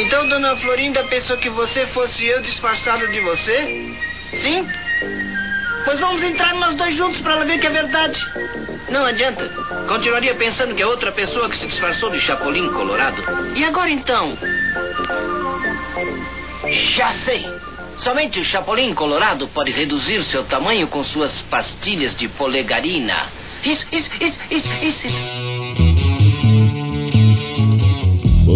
Então Dona Florinda pensou que você fosse eu disfarçado de você? Sim? Pois vamos entrar nós dois juntos para ela ver que é verdade. Não adianta. Continuaria pensando que é outra pessoa que se disfarçou de Chapolin Colorado. E agora então? Já sei. Somente o Chapolin Colorado pode reduzir seu tamanho com suas pastilhas de polegarina. Isso, isso, isso, isso, isso. isso.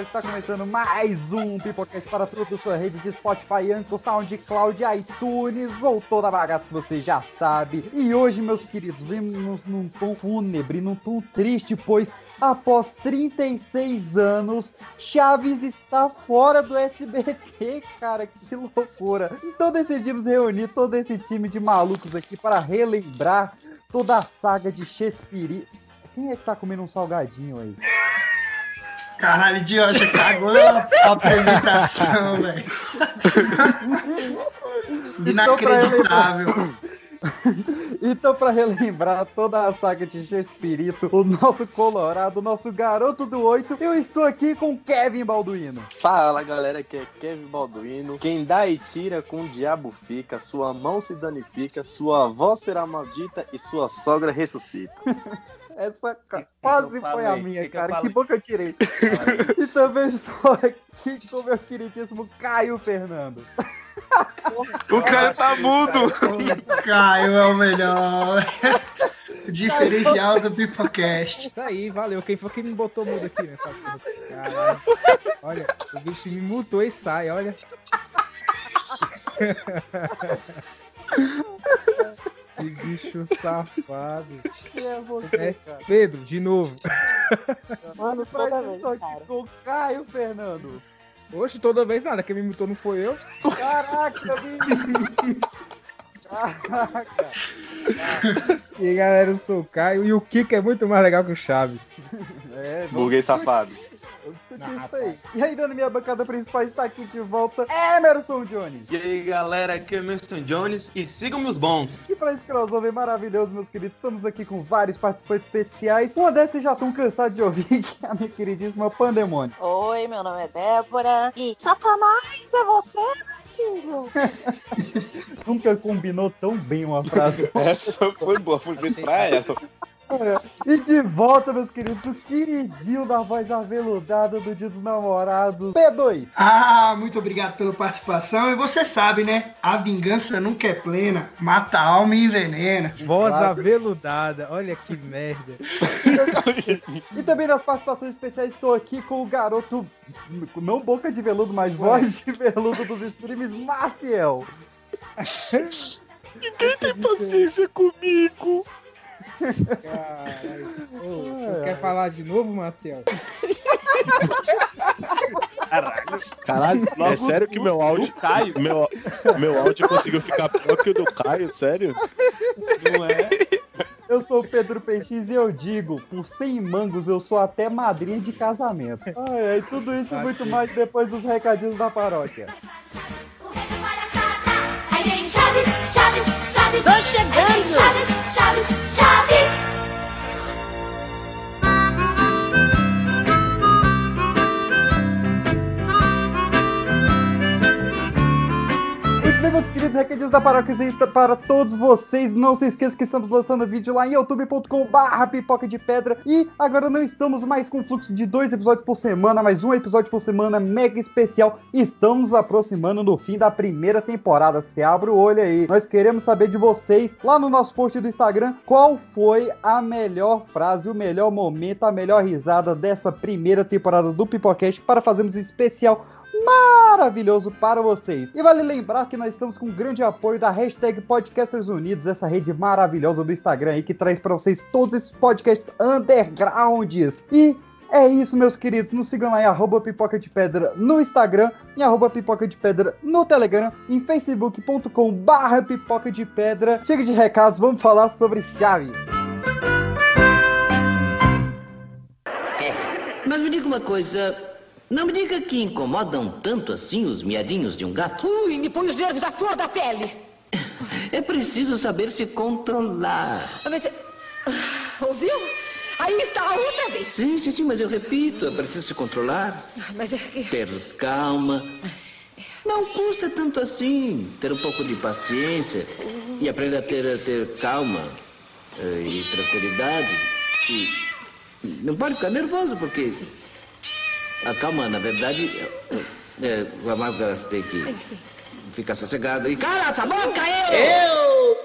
está começando mais um Pipocast para toda a sua rede de Spotify, Anchor, SoundCloud, iTunes ou toda a bagaça que você já sabe. E hoje, meus queridos, vimos num tom fúnebre, num tom triste, pois após 36 anos, Chaves está fora do SBT, cara, que loucura. Então decidimos reunir todo esse time de malucos aqui para relembrar toda a saga de Shakespeare. Quem é que tá comendo um salgadinho aí? Caralho, idiota, cagou na apresentação, velho. Inacreditável. Então, para relembrar toda a saga de Chespirito, o nosso Colorado, o nosso garoto do 8, eu estou aqui com Kevin Balduino. Fala galera, aqui é Kevin Balduino. Quem dá e tira com o diabo fica, sua mão se danifica, sua avó será maldita e sua sogra ressuscita. Essa que quase eu foi a falei? minha, Que que cara. Que falei? bom que eu tirei. e também estou aqui com o meu queridíssimo Caio Fernando. O cara tá mudo! Caio é o melhor. Diferencial do Pipocast. Isso aí, valeu. Quem foi que me botou mudo aqui nessa porra? Caralho. Olha, o bicho me mutou e sai, olha. Que bicho safado. Que é você, É, cara. Pedro, de novo. Mano, eu vez, estou aqui cara. com o Caio Fernando. Hoje, toda vez nada. Quem me mutou não foi eu. Caraca, bicho. Caraca. E aí, galera, eu sou o Caio. E o Kiko é muito mais legal que o Chaves. É, Burguês safado. Discutir Não, isso aí. E aí, na minha bancada principal, está aqui de volta Emerson Jones. E aí galera, aqui é Emerson Jones e sigam os bons. E para esse crossover maravilhoso, meus queridos, estamos aqui com vários participantes especiais. Uma dessas vocês já estão cansados de ouvir, que é a minha queridíssima Pandemônio. Oi, meu nome é Débora. E Satanás é você? Nunca combinou tão bem uma frase. Essa foi boa, foi feito pra ela. E de volta, meus queridos, o queridinho da voz aveludada do Dia dos Namorados, P2. Ah, muito obrigado pela participação. E você sabe, né? A vingança nunca é plena, mata a alma e envenena. Voz Claro. aveludada. Olha que merda. E também nas participações especiais estou aqui com o garoto, não boca de veludo, mas voz de veludo dos streams, Maciel. Ninguém tem paciência comigo. Caralho. Ô, quer falar de novo, Marcel? Caralho, é Logo sério que meu áudio. Caio, Meu, meu áudio conseguiu ficar pior que o do Caio, sério? não é? Eu sou o Pedro PX e eu digo, por 100 mangos eu sou até madrinha de casamento. Ai, ai, tudo isso e muito mais depois dos recadinhos da paróquia. Chaves, Chaves, Chaves. Tô chegando. Chaves, Chaves, Chaves. Muito bem, meus queridos recadinhos da paróquia para todos vocês. Não se esqueçam que estamos lançando vídeo lá em youtube.com/barra pipoca de pedra. E agora não estamos mais com fluxo de dois episódios por semana, mas um episódio por semana mega especial. Estamos aproximando do fim da primeira temporada. Se abre o olho aí. Nós queremos saber de vocês lá no nosso post do Instagram qual foi a melhor frase, o melhor momento, a melhor risada dessa primeira temporada do Pipocast para fazermos especial maravilhoso para vocês. E vale lembrar que nós estamos com grande apoio da hashtag Podcasters Unidos, essa rede maravilhosa do Instagram aí que traz para vocês todos esses podcasts undergrounds. E É isso, meus queridos. Nos sigam lá em arroba pipoca de pedra no Instagram, em arroba pipoca de pedra no Telegram, em facebook.com barra pipoca de pedra. Chega de recados, vamos falar sobre Chaves. Mas me diga uma coisa. Não me diga que incomodam tanto assim os miadinhos de um gato. Ui, me põe os nervos à flor da pele. É preciso saber se controlar. Mas, ouviu? Aí está outra vez. Sim, sim, sim, mas eu repito, é preciso se controlar, Ah, Mas é que... ter calma. Não custa tanto assim ter um pouco de paciência e aprender a ter, a ter calma eh, e tranquilidade. E não pode ficar nervoso, porque a calma, na verdade, é, é, é que você tem que Sim. ficar sossegado. E cala essa boca, eu! Eu!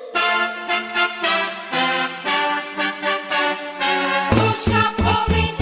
Chapolin Colorado.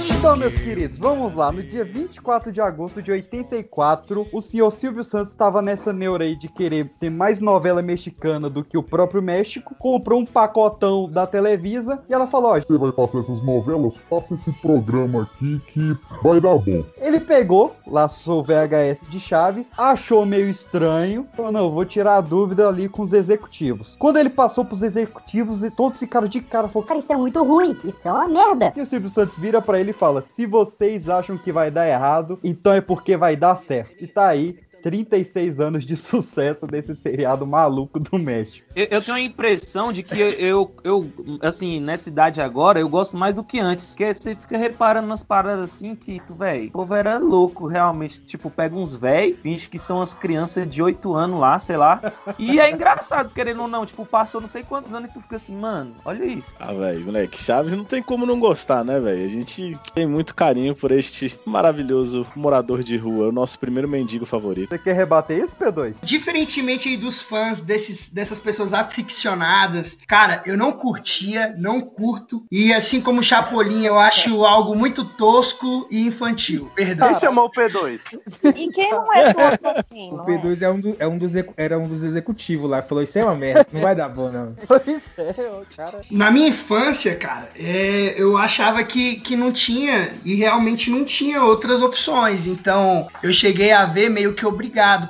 Então, meus queridos, vamos lá. No dia 24 de agosto de 84, o senhor Silvio Santos estava nessa neura aí de querer ter mais novela mexicana do que o próprio México. Comprou um pacotão da Televisa e ela falou: Ó, Você vai passar essas novelas? Faça esse programa aqui que vai dar bom. Ele pegou, laçou o VHS de Chaves, achou meio estranho, falou: não, vou tirar a dúvida ali com os executivos. Quando ele passou pros executivos, todos ficaram de cara, falou: cara, isso é muito ruim, isso é uma merda. E o Silvio Santos vira pra ele e fala: se vocês acham que vai dar errado, então é porque vai dar certo. E tá aí. 36 anos de sucesso desse seriado maluco do México. Eu, eu tenho a impressão de que eu, eu, eu, assim, nessa idade agora, eu gosto mais do que antes. Porque você fica reparando nas paradas assim que tu, velho, o povo era louco, realmente. Tipo, pega uns véi, finge que são as crianças de 8 anos lá, sei lá. E é engraçado, querendo ou não. Tipo, passou não sei quantos anos e tu fica assim, mano, olha isso. Ah, velho, moleque, Chaves não tem como não gostar, né, velho? A gente tem muito carinho por este maravilhoso morador de rua, o nosso primeiro mendigo favorito. Você quer rebater isso, P2? Diferentemente aí dos fãs desses, dessas pessoas aficionadas, cara, eu não curtia, não curto. E assim como o Chapolin, eu acho algo muito tosco e infantil. Perdão. Quem chamou o P2? E quem não é tosco assim, O não é? P2 é um, do- é um dos, era um dos executivos lá, falou, isso é uma merda, não vai dar bom, não. Pois é, o cara. Na minha infância, cara, é, eu achava que, que não tinha, e realmente não tinha outras opções. Então, eu cheguei a ver meio que obrigado,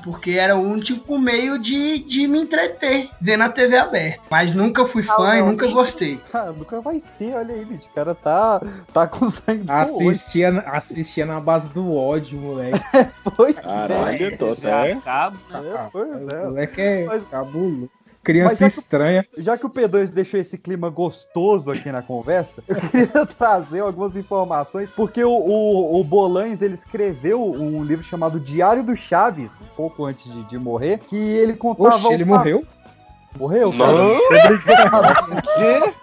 porque era o único meio de, de me entreter, vendo a TV aberta. Mas nunca fui fã e nunca gostei. Cara, nunca vai ser, olha aí, bicho. O cara tá, tá com sangue. Assistia, assistia na base do ódio, moleque. Foi. Caralho, tô até. Acaba, né? É, pois é. moleque é Mas- cabulo. Criança já que- estranha. Já que o P2 deixou esse clima gostoso aqui na conversa, eu queria trazer algumas informações, porque o, o, o Bolanhos, ele escreveu um livro chamado Diário do Chaves, pouco antes de, de morrer, que ele contava... Oxe, ele uma- morreu? Morreu, cara? Não. Tô brincando. Quê?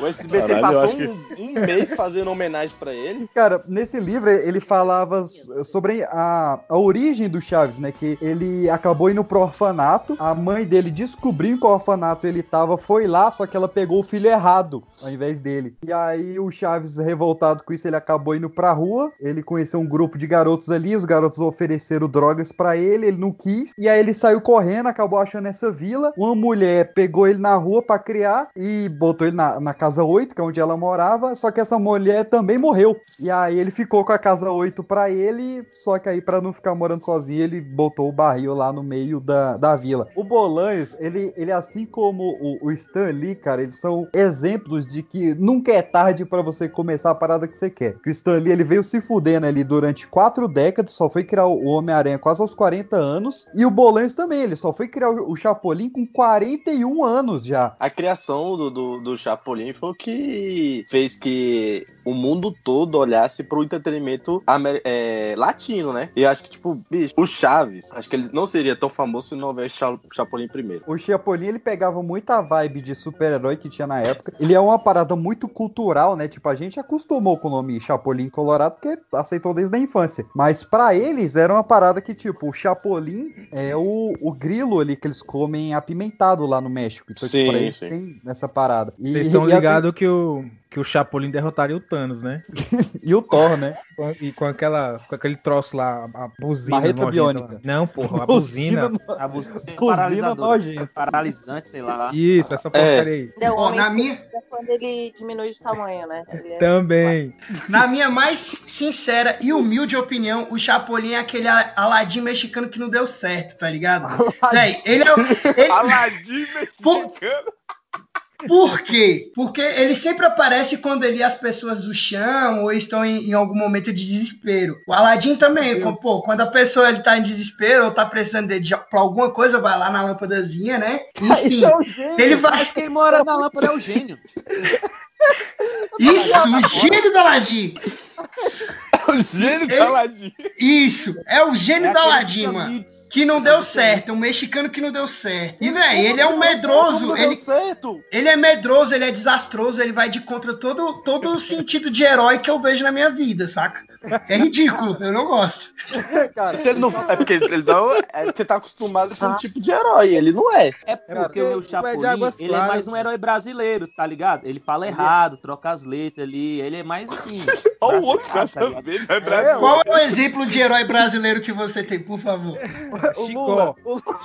O SBT Caralho, passou acho que- um, um mês fazendo homenagem pra ele. Cara, nesse livro ele falava sobre a, a origem do Chaves, né? Que ele acabou indo pro orfanato, a mãe dele descobriu que o orfanato ele tava, foi lá, só que ela pegou o filho errado ao invés dele. E aí o Chaves, revoltado com isso, ele acabou indo pra rua, ele conheceu um grupo de garotos ali, os garotos ofereceram drogas pra ele, ele não quis, e aí ele saiu correndo, acabou achando essa vila, uma mulher pegou ele na rua pra criar e botou ele na, na casa 8, que é onde ela morava, só que essa mulher também morreu. E aí ele ficou com a casa 8 pra ele, só que aí pra não ficar morando sozinho, ele botou o barril lá no meio da, da vila. O Bolanhos, ele, ele assim como o, o Stan Lee, cara, eles são exemplos de que nunca é tarde pra você começar a parada que você quer. Que o Stan Lee, ele veio se fudendo ali durante quatro décadas, só foi criar o Homem-Aranha quase aos 40 anos, e o Bolanhos também, ele só foi criar o, o Chapolin com 41 anos já. A criação do, do, do Chapolin foi o que fez que o mundo todo olhasse pro entretenimento amer- é, latino, né? E eu acho que, tipo, bicho, o Chaves, acho que ele não seria tão famoso se não houvesse Cha- Chapolin primeiro. O Chapolin, ele pegava muita vibe de super-herói que tinha na época. Ele é uma parada muito cultural, né? Tipo, a gente acostumou com o nome Chapolin Colorado porque aceitou desde a infância. Mas pra eles era uma parada que, tipo, o Chapolin é o, o grilo ali que eles comem apimentado lá no México. Então, tipo, Sim, pra eles sim. tem essa parada. Vocês estão a- ligado que o, que o Chapolin derrotaria o Thanos, né? E o Thor, né? E com aquela com aquele troço lá, a buzina nojenta biônica. Não, porra, a buzina. A buzina. Paralisante, sei lá. Isso, essa porcaria aí. É o Ó, homem na minha- fica quando ele diminui de tamanho, né? É- Também. Na minha mais sincera e humilde opinião, o Chapolin é aquele Aladim mexicano que não deu certo, tá ligado? Véi, ele é o. ele- Aladim mexicano. Por quê? Porque ele sempre aparece quando ele as pessoas o chamam ou estão em, em algum momento de desespero. O Aladim também, com- pô, quando a pessoa ele tá em desespero ou tá precisando dele de- pra alguma coisa, vai lá na lâmpadazinha, né? Enfim, Isso é ele vai. Mas quem mora na lâmpada é o gênio. Isso, o gênio do Aladim. O gênio Ele- do Aladim. Isso, é o gênio É do aquele Aladim, mano. Que não deu certo, é um mexicano que não deu certo. E, velho, ele é um medroso, ele, ele é medroso, ele é desastroso, ele vai de contra todo, todo o sentido de herói que eu vejo na minha vida, saca? É ridículo, eu não gosto. Cara, Se ele não, é porque ele não. É porque tá acostumado com um tipo de herói. Ele não é. É porque porque o é Chapolin, Águas ele é mais um herói brasileiro, tá ligado? Ele fala errado, troca as letras ali, ele é mais assim. Olha o outro cara tá é brasileiro. Qual é o exemplo de herói brasileiro que você tem, por favor? o Chico. Lula,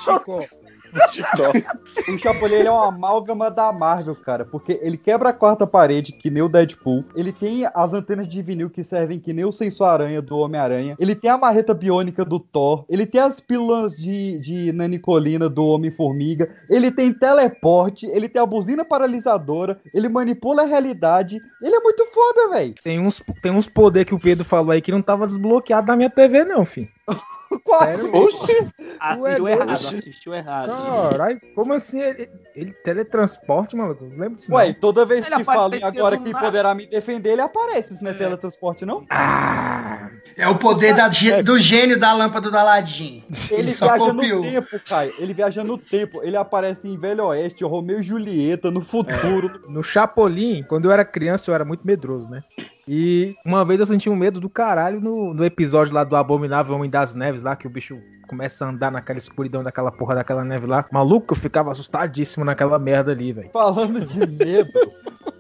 Chico. o Chapolin ele é uma amálgama da Marvel, cara, porque ele quebra a quarta parede, que nem o Deadpool. Ele tem as antenas de vinil que servem que nem o sensor-aranha do Homem-Aranha. Ele tem a marreta biônica do Thor. Ele tem as pílulas de, de nanicolina do Homem-Formiga. Ele tem teleporte. Ele tem a buzina paralisadora. Ele manipula a realidade. Ele é muito foda, velho. Tem uns, tem uns poder que o Pedro falou aí que não tava desbloqueado na minha TV, não, filho. Sério? Oxi! Assistiu errado, oxe. assistiu errado. Caralho, como assim? Ele, ele teletransporte, maluco? Não lembro disso. Ué, não. toda vez Ele que falam apareceu agora nada. poderá me defender, ele aparece. Isso não é teletransporte, não? Ah, É o poder da gê- do gênio da lâmpada do Aladim. Ele só viaja copiou. no tempo, Caio. Ele viaja no tempo. Ele aparece em Velho Oeste, Romeu e Julieta, no futuro. no Chapolin, quando eu era criança, eu era muito medroso, né? E uma vez eu senti um medo do caralho no, no episódio lá do Abominável Homem das Neves, lá que o bicho começa a andar naquela escuridão daquela porra daquela neve lá. Maluco, eu ficava assustadíssimo naquela merda ali, velho. Falando de medo,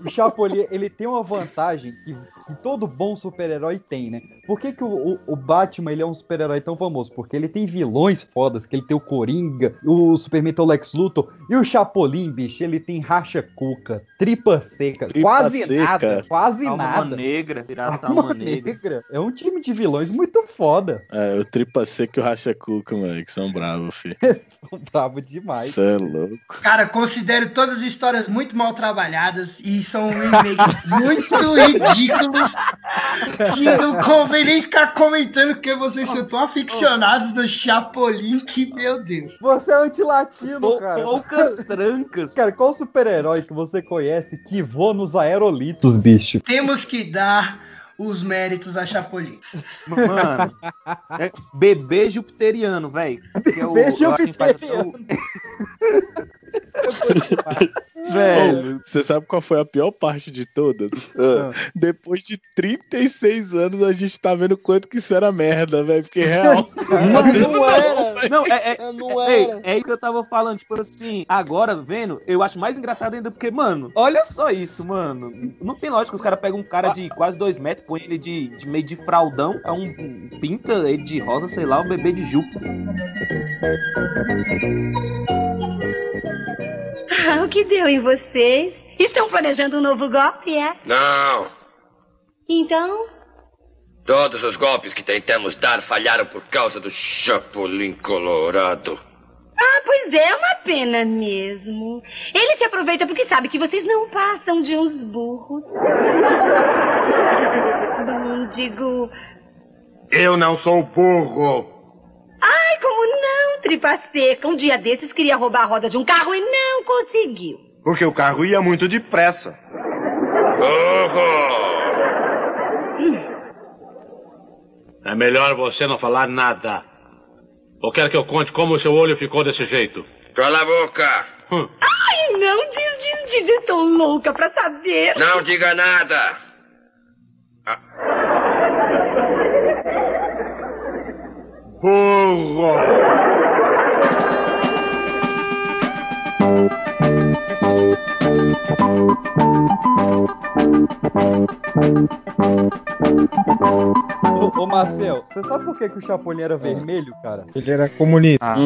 o Chapolin, ele tem uma vantagem que, que todo bom super-herói tem, né? Por que, que o, o- o Batman ele é um super-herói tão famoso? Porque ele tem vilões fodas, que ele tem o Coringa, o Superman tem o Lex Luthor, e o Chapolin, bicho, ele tem racha cuca, tripa seca, Tripa quase seca. nada, quase Alma nada. negra, pirata Alma alma negra. negra. É um time de vilões muito foda. É, o Tripa Seca e o Racha Cuca, mano, que são bravos, filho. São bravo demais. Isso é louco. Cara, considero todas as histórias muito mal trabalhadas e são remakes muito ridículos que não convém nem ficar comentando porque vocês são tão aficionados do Chapolin que, meu Deus. Você é antilatino, Pou- cara. Poucas trancas. Cara, qual super-herói que você conhece que voa nos aerolitos, bicho? Temos que dar os méritos a Chapolin. Mano, é bebê jupiteriano, velho. Bebê jupiteriano. Velho. Você sabe qual foi a pior parte de todas? Ah. Depois de 36 anos, a gente tá vendo quanto que isso era merda, velho. Porque real. Mas não era! Não, é, é, Não Ei, era! é isso que eu tava falando, tipo assim, agora vendo, eu acho mais engraçado ainda porque, mano, olha só isso, mano. Não tem lógica, os caras pegam um cara de quase dois metros, põe ele de, de meio de fraldão, é um, um- pinta ele de rosa, sei lá, o bebê de Júpiter. Ah, o que deu em vocês? Estão planejando um novo golpe, é? Não. Então, Todos os golpes que tentamos dar falharam por causa do Chapolin Colorado. ah, pois é, uma pena mesmo. Ele se aproveita porque sabe que vocês não passam de uns burros. Bom, digo, Eu não sou burro. Ai, como não, tripa seca. Um dia desses queria roubar a roda de um carro e não conseguiu. Porque o carro ia muito depressa. Burro! É melhor você não falar nada. Ou quer que eu conte como o seu olho ficou desse jeito? Cala a boca! Hum. Ai, não, diz, diz, diz, estou louca pra saber. Não diga nada! Burro! Ô, ô Marcel, você sabe por que, que o Chapolin era vermelho, cara? Ele era comunista.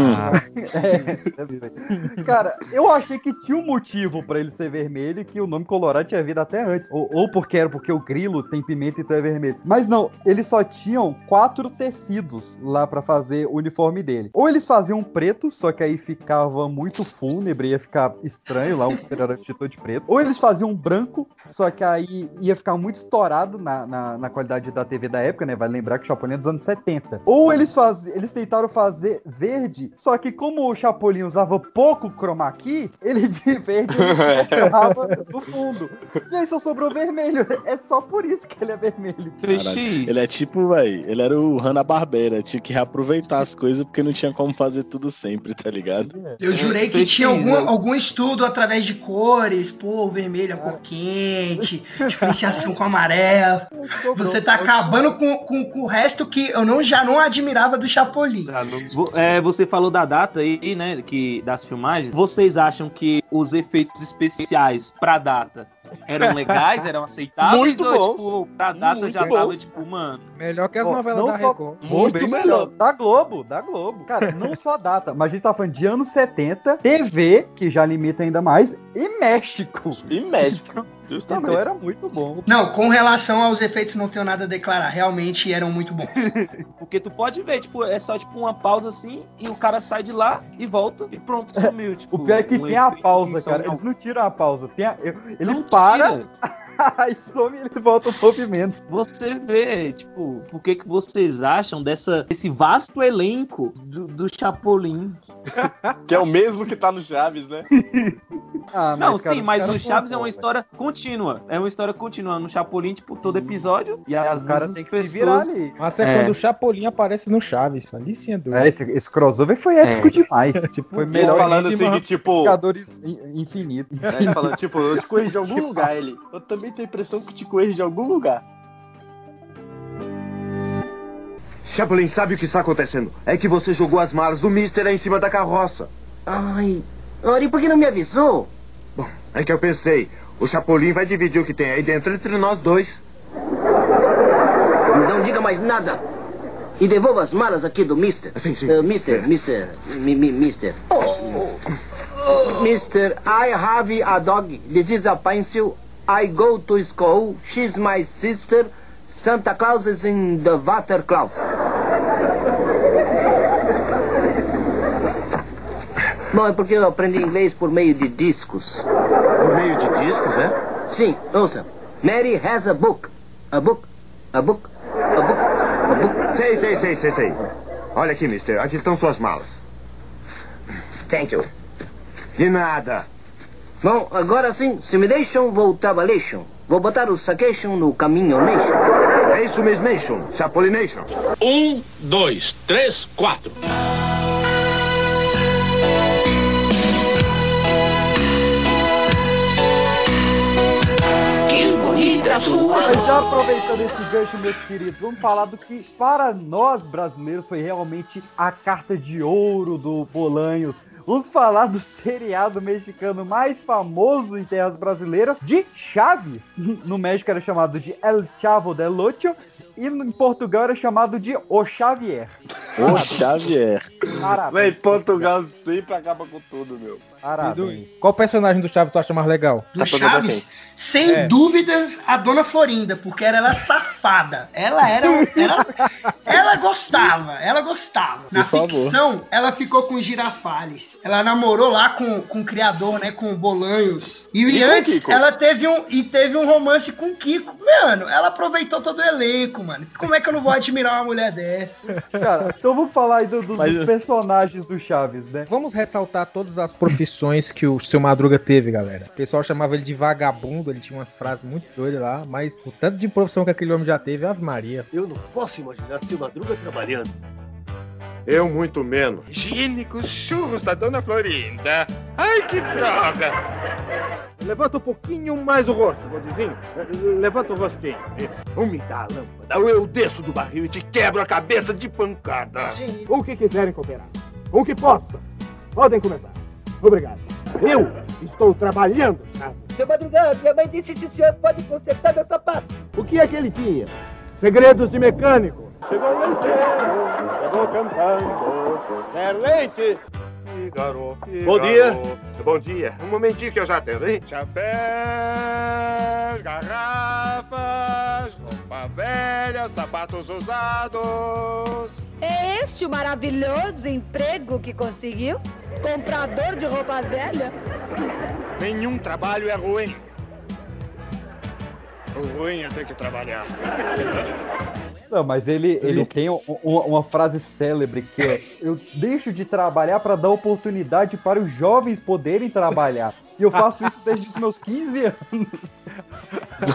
É, deve ser. Cara, eu achei que tinha um motivo pra ele ser vermelho e que o nome Colorado tinha vindo até antes. Ou, ou porque era porque o grilo tem pimenta então é vermelho. Mas não, eles só tinham quatro tecidos lá pra fazer o uniforme dele. Ou eles faziam preto, só que aí ficava muito fúnebre, ia ficar estranho lá, o super-herói vestido de preto. Ou eles faziam branco, só que aí ia ficar muito estourado na, na, na qualidade da TV da época, né? Vai lembrar que o Chapolin é dos anos 70. Ou eles, faz... eles tentaram fazer verde, só que como o Chapolin usava pouco chroma key, ele de verde ele colocava no fundo. E aí só sobrou vermelho. É só por isso que ele é vermelho. Caralho, Ele é tipo, véi, ele era o Hanna-Barbera, tinha que reaproveitar as coisas porque não tinha como fazer tudo sempre, tá ligado? Eu jurei que tinha algum, algum estudo através de cores, pô, vermelho, cor quente, diferenciação com amarelo. Você tá acabando com, com, com o resto que eu não, já não admirava do Chapolin. É, você falou da data aí, né, que, das filmagens. Vocês acham que os efeitos especiais pra data eram legais, eram aceitáveis? Muito ou, bons. tipo, pra data Muito já tava, bons. tipo, mano... Melhor que as Ó, novelas da só- Record. Muito Muito melhor. Da Globo, da Globo. Cara, não só data, mas a gente tá falando de anos 70, TV, que já limita ainda mais, e México. E México. Justamente. Então era muito bom. Não, com relação aos efeitos, não tenho nada a declarar. Realmente eram muito bons. Porque tu pode ver, tipo, é só tipo uma pausa assim e o cara sai de lá e volta e pronto, sumiu. Tipo, O pior é que um tem a pausa, cara. não- Eles não tiram a pausa. Tem a- ele não para, tira. Aí some e ele volta o movimento. Você vê, tipo, por que, que vocês acham dessa, desse vasto elenco do, do Chapolin? Que é o mesmo que tá no Chaves, né? Ah, Não, cara, sim, mas no Chaves é uma história contínua. É uma história contínua. No Chapolin, tipo, todo episódio. E as Os caras têm que se virar pessoas. ali. Mas é, É. quando o Chapolin aparece no Chaves. Ali sim é doido. É, esse, esse crossover foi épico É. demais. tipo, foi Eles melhor falando que assim que, tipo. Vingadores in- Infinito. É, falando, tipo, eu te conheço de algum lugar, ele. Eu também tenho a impressão que te conheço de algum lugar. Chapolin, sabe o que está acontecendo? É que você jogou as malas do Mister aí em cima da carroça. Ai, Ori, por que não me avisou? Bom, é que eu pensei, o Chapolin vai dividir o que tem aí dentro entre nós dois. Não diga mais nada. E devolva as malas aqui do Mister. Sim, sim. Uh, mister, Mister, mi, mi, Mister. Mister, I have a dog. This is a pencil. I go to school. She's my sister. Santa Claus is in the water Claus. Bom, é porque eu aprendi inglês por meio de discos. Por meio de discos, é? Sim, ouça. Mary has a book. A book. A book. A book. A book. Sei, sei, sei, sei, sei. Olha aqui, Mister, aqui estão suas malas. Thank you. De nada. Bom, agora sim, se me deixam, vou trabalhation. Vou botar o saquation no caminho nation. É isso mesmo, Nation. Chapolination. Um, dois, três, quatro. Que bonita sua Mas já aproveitando esse gancho, meus queridos, vamos falar do que para nós brasileiros foi realmente a carta de ouro do Bolanhos. Vamos falar do seriado mexicano mais famoso em terras brasileiras, de Chaves. No México era chamado de El Chavo del Ocho e em Portugal era chamado de O Xavier. Ô, Xavier. Parabéns. Véi, Portugal sempre acaba com tudo, meu. Parabéns. Qual personagem do Chaves tu acha mais legal? Do Chaves, sem É. dúvidas, a Dona Florinda, porque ela era safada. Ela era. Ela, ela gostava, ela gostava. Na ficção, ela ficou com Girafales. Ela namorou lá com, com o criador, né? Com o Bolanhos. E, E antes, ela teve um, e teve um romance com o Kiko. Mano, ela aproveitou todo o elenco, mano. Como é que eu não vou admirar uma mulher dessa? Cara, então vamos falar aí do- do- Mas- dos personagens do Chaves, né? Vamos ressaltar todas as profissões que o seu Madruga teve, galera. O pessoal chamava ele de vagabundo, ele tinha umas frases muito doidas lá, mas o tanto de profissão que aquele homem já teve, Ave Maria. Eu não posso imaginar seu Madruga trabalhando. Eu muito menos. Higiênicos churros da Dona Florinda. Ai, que droga! Levanta um pouquinho mais o rosto, Gordinho. Levanta o rostinho. Isso. Me dá a lâmpada. Eu desço do barril e te quebro a cabeça de pancada. O que quiserem cooperar. O que possam. Podem começar. Obrigado. Eu estou trabalhando, sabe? seu Madruga, minha mãe disse se o senhor pode consertar meu sapato. O que é que ele tinha? Segredos de mecânico. Chegou o leiteiro, chegou cantando. Quero leite. Figaro, Figaro. Bom dia. Bom dia. Um momentinho que eu já atendo, hein? Chapéus, garrafas, roupa velha, sapatos usados. É este o maravilhoso emprego que conseguiu? Comprador de roupa velha? Nenhum trabalho é ruim. O ruim é ter que trabalhar. Não, mas ele, ele tem um- um- uma frase célebre que é: Eu deixo de trabalhar para dar oportunidade para os jovens poderem trabalhar. E eu faço isso desde os meus 15 anos.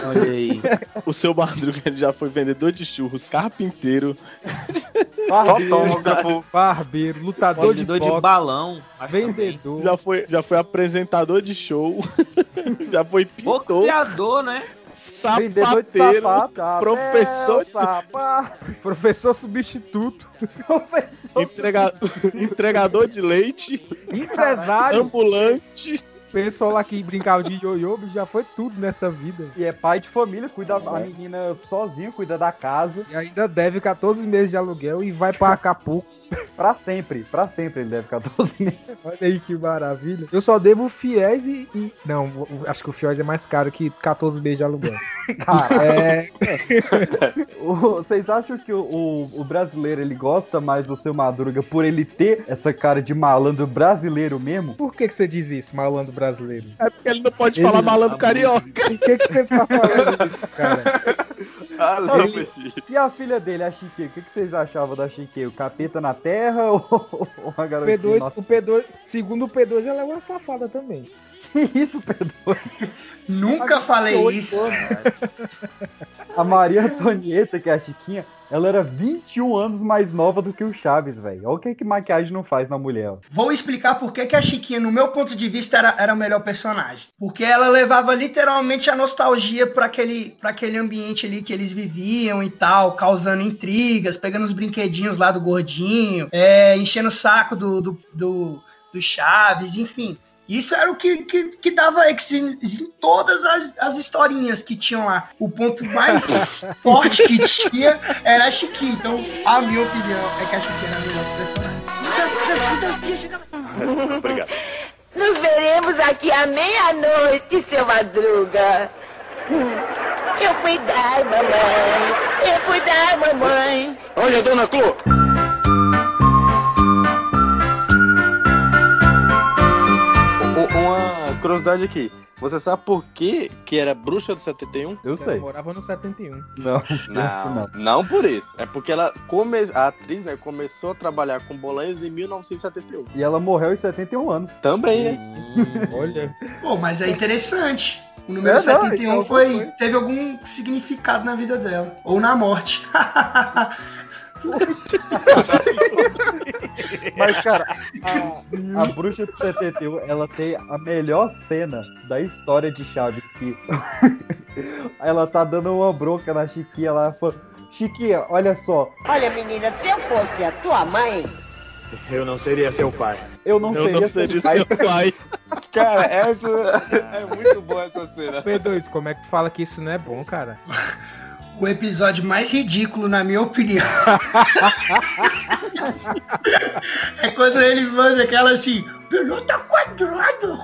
Olha aí. O seu Madruga ele já foi vendedor de churros, carpinteiro, Fotógrafo, barbeiro, lutador de, Vendedor de boxe, balão. vendedor. já foi, já foi apresentador de show, já foi pintor, Boxeador, né? Sapateiro, sapato, professor, chapéu, sapato. Professor substituto, entrega- entregador de leite, empresário, ambulante. Pessoal lá que brincava de ioiô, já foi tudo nessa vida. E é pai de família, cuida da menina sozinho, cuida da casa. E ainda deve 14 meses de aluguel e vai pra Acapulco. Pra sempre, pra sempre ele deve 14 meses. Olha aí que maravilha. Eu só devo fiéis e. e- Não, acho que o fiéis é mais caro que 14 meses de aluguel. Cara, É. o- vocês acham que o, o- o brasileiro ele gosta mais do seu Madruga por ele ter essa cara de malandro brasileiro mesmo? Por que, que você diz isso, malandro brasileiro? É porque ele não pode Ele- falar malandro carioca. Por que, que você tá falando isso, cara? Ah, Não, ele-. E a filha dele, a Chiquinha, o que, que vocês achavam da Chiquinha? O capeta na terra ou, ou a O garotinha? P2, Nossa, o P2, segundo o P2, ela é uma safada também. que isso, Pedro? Nunca falei isso. A Maria Antonieta, que é a Chiquinha, ela era 21 anos mais nova do que o Chaves, velho. Olha o que, que maquiagem não faz na mulher. Vou explicar por que, que a Chiquinha, no meu ponto de vista, era, era o melhor personagem. Porque ela levava literalmente a nostalgia para aquele, pra aquele ambiente ali que eles viviam e tal, causando intrigas, pegando os brinquedinhos lá do gordinho, é, enchendo o saco do, do, do, do Chaves, enfim. Isso era o que, que, que dava em todas as, as historinhas que tinham lá. O ponto mais forte que tinha era a Chiquinha. Então, a minha opinião é que a Chiquinha era a melhor personagem. Obrigado. Nos veremos aqui à meia-noite, seu Madruga. Eu fui dar, mamãe. Eu fui dar, mamãe. Olha, dona Clô. Curiosidade aqui. Você sabe por que, que era bruxa do 71? Eu Ela sei. morava no 71. Não, Não, não por isso. É porque ela come... a atriz né, começou a trabalhar com bolanhos em 1971. E ela morreu em 71 anos. Também, né? Olha. Pô, mas é interessante. O número É, não, 71 então foi, foi. teve algum significado na vida dela. Ou na morte. Mas, cara, a, a bruxa do 71, ela tem a melhor cena da história de Chaves. Que ela tá dando uma bronca na Chiquinha lá, falando, Chiquinha, olha só, Olha, menina, se eu fosse a tua mãe, Eu não seria seu pai. eu não Eu seria, não seu seria pai. seu pai. Cara, essa é muito boa essa cena. P2, como é que tu fala que isso não é bom, cara? O episódio mais ridículo, na minha opinião. é quando ele manda aquela assim, pelota quadrado.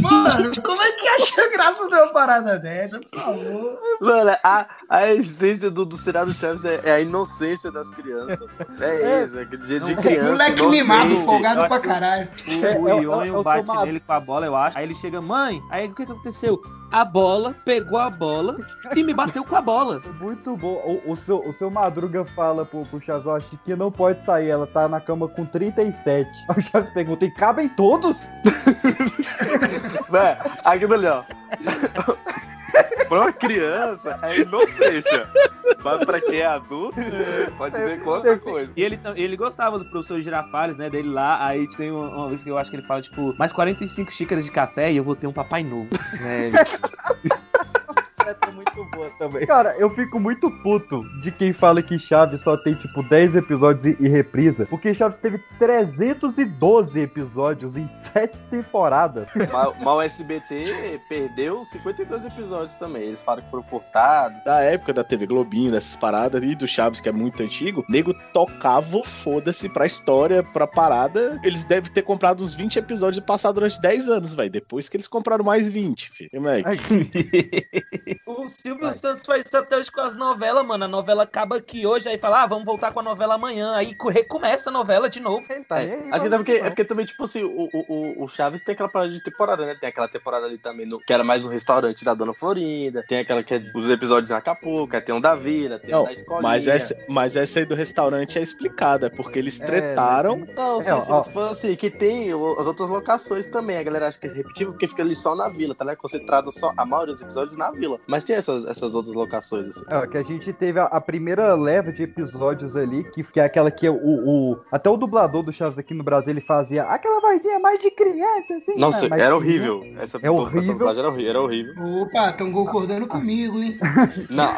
Mano, como é que acha graça de uma parada dessa, por favor? Mano, a, a essência do, do seriado Chaves é, é a inocência das crianças. É, isso, é aquele jeito de criança. Moleque inocente. mimado, folgado pra que- caralho. O, É, o é o- Ionho é o bate nele com a bola, eu acho. Aí ele chega, mãe, aí o que, que aconteceu? A bola pegou a bola e me bateu com a bola. Muito bom. O, o seu, o seu Madruga fala pro, pro Chaves, ó, a Chiquinha não pode sair, ela tá na cama com 37. Aí o Chaves pergunta, e cabem todos? Véi, aquilo ali, ó. pra uma criança, é inocência. Mas pra quem é adulto, pode ver outra coisa. E ele, ele gostava do professor Girafales, né? Dele lá. Aí tem uma, uma vez que eu acho que ele fala, tipo, mais 45 xícaras de café e eu vou ter um papai novo. né? Muito boa também. Cara, eu fico muito puto de quem fala que Chaves só tem, tipo, 10 episódios e, e reprisa. Porque Chaves teve 312 episódios em 7 temporadas. Mas, mas o SBT perdeu 52 episódios também. Eles falam que foram furtados. Da época da TV Globinho, dessas paradas, e do Chaves, que é muito antigo, nego tocava o foda-se pra história, pra parada. Eles devem ter comprado uns 20 episódios e passado durante 10 anos, velho. Depois que eles compraram mais 20, filho. E, moleque, O Silvio Santos faz isso até hoje com as novelas, mano. A novela acaba aqui hoje, aí fala, ah, vamos voltar com a novela amanhã. Aí co- recomeça a novela de novo. tá É, acho que é porque, é porque também, tipo assim, o, o, o- Chaves tem aquela parada de temporada, né? Tem aquela temporada ali também, no, que era mais um restaurante da Dona Florinda, tem aquela que é os episódios em Acapulco, aí tem um da Vila, tem um Não, da escolinha. mas essa, mas essa aí do restaurante é explicada, porque eles tretaram. Não, sim, É, sim, ó. falando assim, que tem o- as outras locações também. A galera acha que é repetitivo porque fica ali só na vila, tá ligado? Concentrado só a maioria dos episódios na vila. Mas tem essas, essas outras locações, assim. É, que a gente teve a, a primeira leva de episódios ali, que, que é aquela que o, o- Até o dublador do Chaves aqui no Brasil, ele fazia aquela vozinha mais de criança, assim. Nossa, né? Mais era horrível. Essa, É essa horrível. dublagem era horrível. Era horrível. Opa, estão concordando comigo, hein? Não,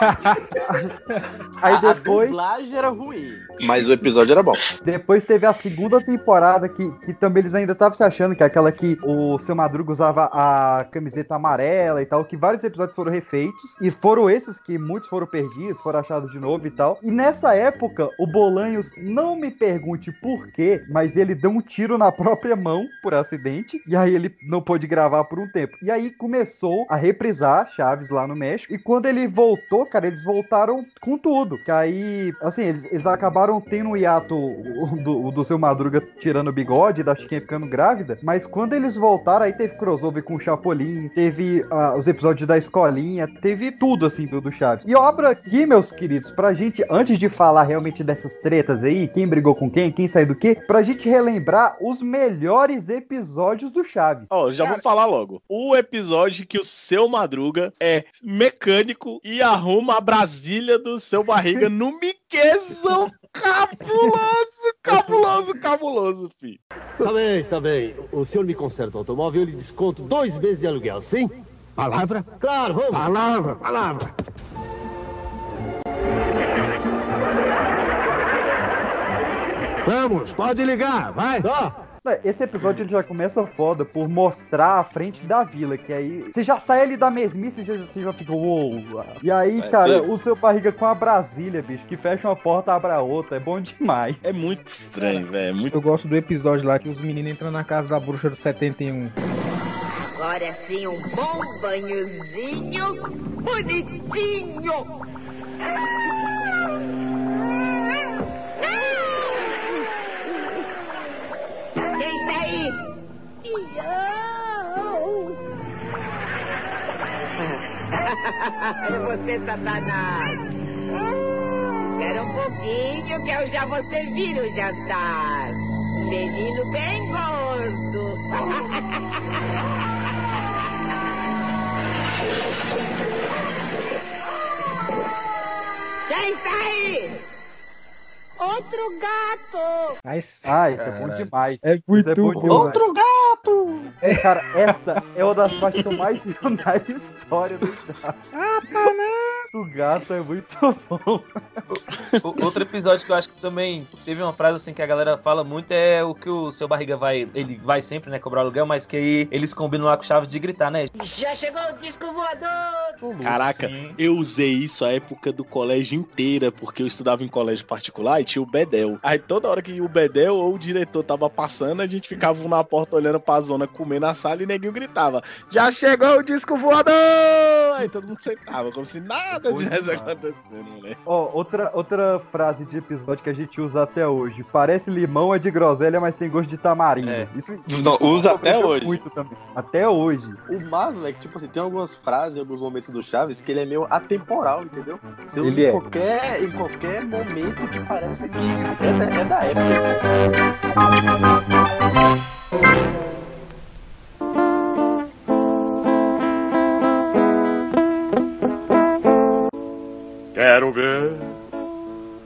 Aí a, depois- a dublagem era ruim. Mas o episódio era bom. Depois teve a segunda temporada que, que também eles ainda estavam se achando, que é aquela que o seu Madruga usava a camiseta amarela e tal, que vários episódios foram refeitos. E foram esses que muitos foram perdidos, foram achados de novo e tal. E nessa época, o Bolanhos, não me pergunte por quê, mas ele deu um tiro na própria mão por acidente. E aí ele não pôde gravar por um tempo. E aí começou a reprisar Chaves lá no México. E quando ele voltou, cara, eles voltaram com tudo. Que aí, assim, eles, eles acabaram tendo um hiato do, do seu Madruga tirando o bigode, da Chiquinha ficando grávida. Mas quando eles voltaram, aí teve crossover com o Chapolin, teve ah, os episódios da escolinha, teve tudo, assim, do, do Chaves. E obra aqui, meus queridos, pra gente, antes de falar realmente dessas tretas aí, quem brigou com quem, quem saiu do quê, pra gente relembrar os melhores episódios do Chaves. Ó, já vou falar logo. O episódio que o seu Madruga é mecânico e arruma a Brasília do seu barriga no Miquezão cabuloso, cabuloso, cabuloso, filho. Tá bem, tá bem. O senhor me conserta o automóvel e eu lhe desconto dois meses de aluguel, sim? Palavra? Claro, vamos. Palavra, palavra. Vamos, pode ligar, vai. Esse episódio ele já começa foda por mostrar a frente da vila, que aí você já sai ali da mesmice e já- você já fica uou. E aí, É, cara, o seu barriga com a Brasília, bicho, que fecha uma porta, abre a outra, é bom demais. É muito estranho, velho. é Muito... Eu gosto do episódio lá que os meninos entram na casa da bruxa do 71. Agora sim, um bom banhozinho bonitinho. Quem está aí? É você, Satanás. Espera um pouquinho que eu já vou servir o jantar. Menino bem gordo. Quem está aí? Outro gato. Ai, Ah, isso é bom demais. É Isso muito é bom. Outro gato! É, cara, essa é uma das partes que eu mais rio na história do gato. O gato é muito bom. O- Outro episódio que eu acho que também teve uma frase assim que a galera fala muito é o que o seu barriga vai. Ele vai sempre, né, cobrar aluguel, mas que aí eles combinam lá com o Chaves de gritar, né? Já chegou o disco voador. Caraca, eu usei isso a época do colégio inteira, porque eu estudava em colégio particular e tinha o Bedel. Aí toda hora que o Bedel ou o diretor tava passando, a gente ficava na porta olhando pra zona comer na sala e neguinho gritava: Já chegou o disco voador! Aí todo mundo sentava, como se nada tivesse acontecendo, moleque. Ó, outra, outra frase de episódio que a gente usa até hoje. Parece limão, é de groselha, mas tem gosto de tamarindo. Isso Não, usa até hoje. Muito também. Até hoje. O mais, velho, que tipo assim, tem algumas frases, alguns momentos do Chaves que ele é meio atemporal, entendeu? Você usa Ele em é. qualquer, em qualquer momento que parece que é da, é da época. Quero ver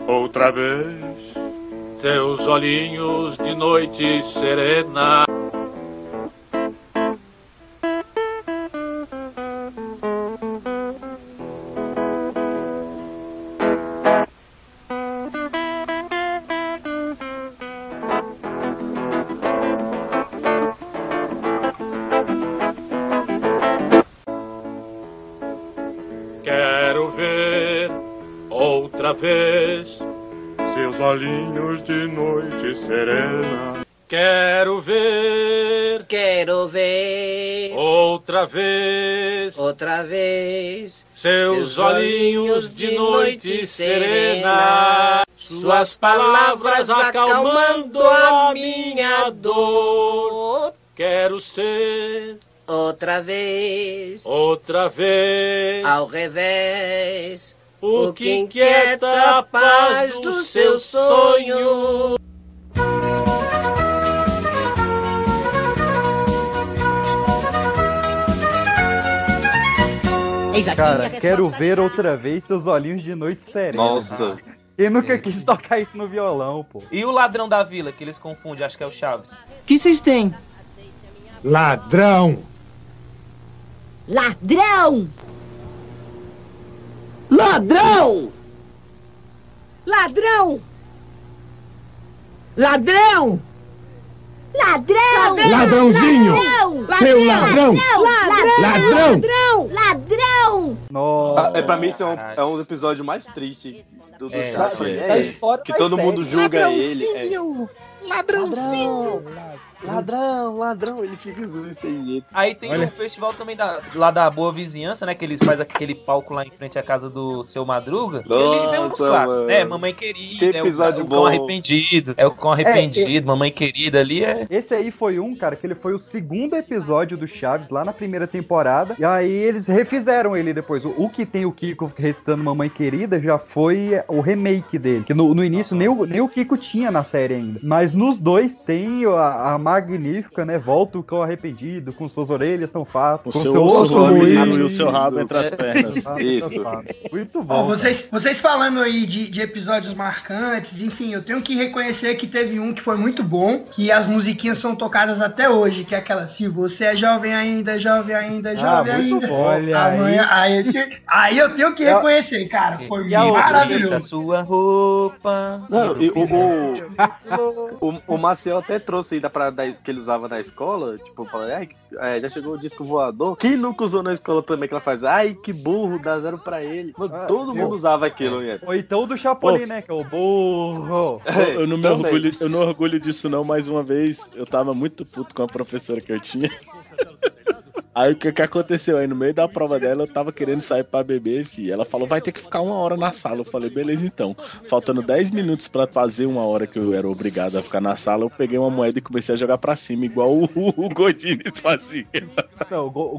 outra vez Seus olhinhos de noite serena. Outra vez. Outra vez. Seus olhinhos de noite serena, suas palavras acalmando a minha dor. Quero ser outra vez. outra vez. Ao revés. O que inquieta a paz do seu sonho. Cara, quero ver outra vez seus olhinhos de noite serenos. Nossa. Quem nunca quis tocar isso no violão, pô. E o ladrão da vila, que eles confundem, acho que é o Chaves. que vocês têm? Ladrão! Ladrão! Ladrão! Ladrão! Ladrão! Ladrão! Ladrãozinho! Seu ladrão! Ladrão! Ladrão! Ladrão! Ladrão! Nossa. É, pra mim, esse é um, é um episódio mais triste do, do É, Chaves. é, É, que todo mundo julga ele. É. Ladrãozinho! Ladrão, ladrão, ele fica usando esse jeito. Aí tem o festival também da, lá da Boa Vizinhança, né? Que eles fazem aquele palco lá em frente à casa do seu Madruga. e ali vem uns Nossa, clássicos, mano. né? Mamãe Querida, Que é o- episódio o, cão bom. arrependido. É o cão arrependido, Mamãe Querida ali é. Esse aí foi um, cara, que ele foi o segundo episódio do Chaves lá na primeira temporada. E aí eles refizeram ele depois. O, o que tem o Kiko recitando Mamãe Querida já foi o remake dele. Que no, no início nem o, nem o Kiko tinha na série ainda. Mas nos dois tem a, a magnífica, né? Volta o cão arrependido, com suas orelhas tão fato, O com seu osso ruim. ruim e o seu rabo entre as É, pernas. Isso. Muito Ó, bom. vocês, vocês falando aí de, de episódios marcantes, enfim, eu tenho que reconhecer que teve um que foi muito bom, que as musiquinhas são tocadas até hoje, que é aquela se você é jovem ainda, jovem ainda, jovem Ah, muito ainda. bom. Olha amanhã, aí. aí, esse- aí eu tenho que a- reconhecer, cara, foi e a outra? Eita, maravilhoso. sua roupa. Não, e o, o, o, o Maciel até trouxe ainda pra, da, que ele usava na escola, tipo, falando, ai, é, já chegou o disco voador. Quem nunca usou na escola também, que ela faz, ai, que burro, dá zero pra ele. Mano, Ah, todo eu- mundo usava aquilo, né? Ou então o do Chapolin, Pô. né? Que é o burro. Eu, eu não me Também. orgulho, eu não orgulho disso não, mais uma vez eu tava muito puto com a professora que eu tinha. Aí o que, que aconteceu? Aí no meio da prova dela eu tava querendo sair pra beber, fi. Ela falou, vai ter que ficar uma hora na sala. Eu falei, beleza então. Faltando 10 minutos pra fazer uma hora que eu era obrigado a ficar na sala, eu peguei uma moeda e comecei a jogar pra cima, igual o, o fazia. Não, o, Go- o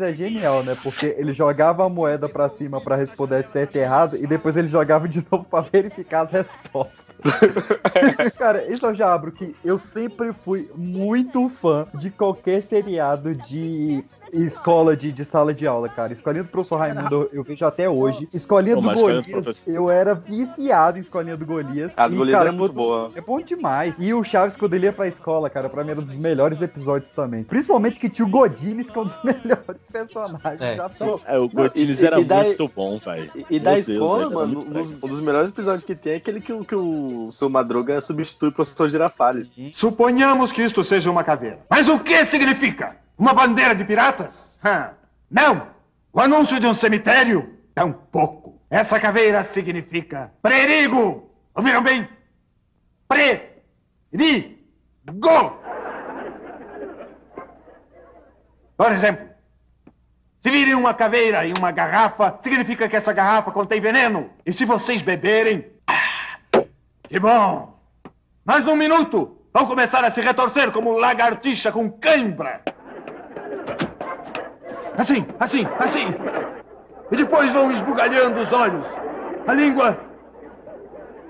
é genial, né? Porque ele jogava a moeda pra cima pra responder certo e errado e depois ele jogava de novo pra verificar as respostas. Cara, isso eu já abro que eu sempre fui muito fã de qualquer seriado de escola de, de sala de aula, cara. Escolinha do Professor Raimundo eu, vejo até hoje. Escolinha Pô, do do Golias, eu era viciado em Escolinha do Golias. A do E, Golias cara, era muito boa. é bom demais. E o Chaves, quando ele ia pra escola, cara, pra mim era um dos melhores episódios também. Principalmente que tinha o Godines, que é um dos melhores personagens. É. Já É, o Godines era e muito bom, velho. E, e da Deus, escola, mano, um um dos melhores episódios que tem é aquele que, o- que o seu Madruga substitui o professor Girafales. Suponhamos que isto seja uma caveira. Mas o que significa? Uma bandeira de piratas? Hã? Não! O anúncio de um cemitério? Tampouco. Essa caveira significa perigo! Ouviram bem? Perigo! Por exemplo, se virem uma caveira em uma garrafa, significa que essa garrafa contém veneno. E se vocês beberem. ah, Que bom! Mas num minuto vão começar a se retorcer como lagartixa com cãibra. Assim, assim, assim. E depois vão esbugalhando os olhos. A língua.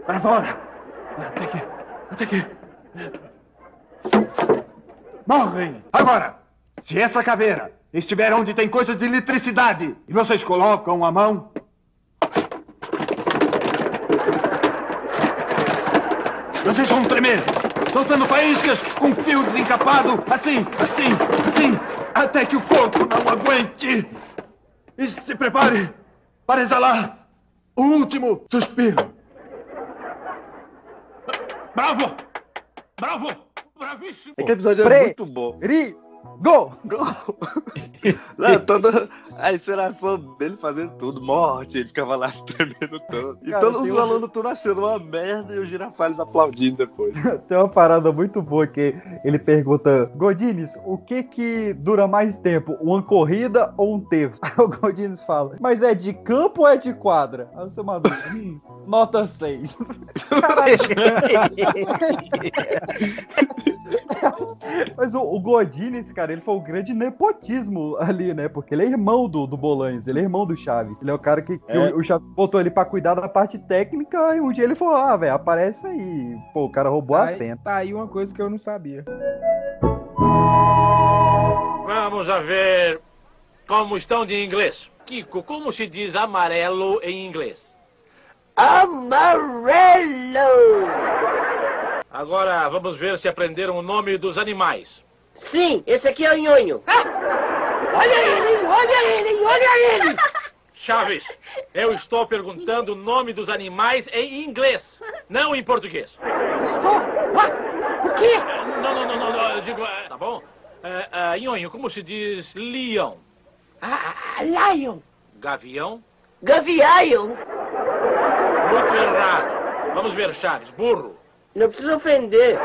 Para fora. Até que. Até que. Morrem. Agora, se essa caveira estiver onde tem coisas de eletricidade e vocês colocam a mão. Vocês vão tremer, soltando faíscas com fio desencapado, assim, assim, assim, até que o corpo não aguente. E se prepare para exalar o último suspiro. Bravo! Bravo! Bravíssimo! Aquele episódio é muito bom. Ri! Gol! Gol! Não, toda a encenação dele fazendo tudo, morte, ele ficava lá tremendo todo. E Cara, todos os um- alunos tudo achando uma merda e o Girafales aplaudindo depois. Tem uma parada muito boa que ele pergunta: Godines, o que que dura mais tempo? Uma corrida ou um terço? Aí o Godines fala: Mas é de campo ou é de quadra? Aí o seu Madruga, hum, nota 6. Mas o, o Godines, cara, ele foi o grande nepotismo ali, né? Porque ele é irmão do, do Bolanhos, ele é irmão do Chaves. Ele é o cara que, que É. o, o Chaves botou ele pra cuidar da parte técnica e um dia ele falou: Ah, velho, aparece aí. Pô, o cara roubou a Aí, cena. tá aí uma coisa que eu não sabia. Vamos a ver como estão de inglês. Kiko, como se diz amarelo em inglês? Amarelo! Agora vamos ver se aprenderam o nome dos animais. Sim, esse aqui é o Nhonho. Olha ele, olha ele, olha ele! Chaves, eu estou perguntando o nome dos animais em inglês, não em português. Estou? O quê? Não, não, não, não, não, eu digo, eh, tá bom? Eh, eh, Nhonho, como se diz leão? Ah, Lion. Gavião? Gavião. Muito errado. Vamos ver, Chaves, burro. Não precisa ofender.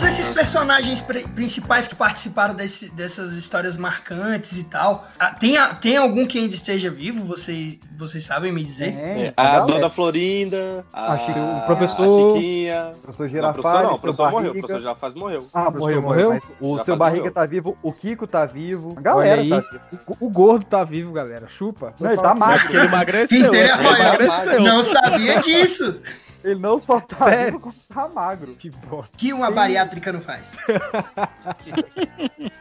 Todos esses personagens pri- principais que participaram desse- dessas histórias marcantes e tal, ah, tem, tem algum que ainda esteja vivo? Vocês, vocês sabem me dizer? É, A. Dona Florinda, a, A Chico- o professor- a Chiquinha. Professor Não, o Girafales, professor não, o seu professor morreu, o professor Girafales morreu. Ah, professor morreu, morreu. morreu? O Já seu barriga morreu. tá vivo, o Kiko tá vivo, a galera aí, tá viva. o, o gordo tá vivo, galera. Chupa. Não, ele tá magro. Ele emagreceu. Ele emagreceu. Não sabia disso. Ele não só tá Sério? vivo, como tá magro. Que bosta. Que uma bariátrica não faz.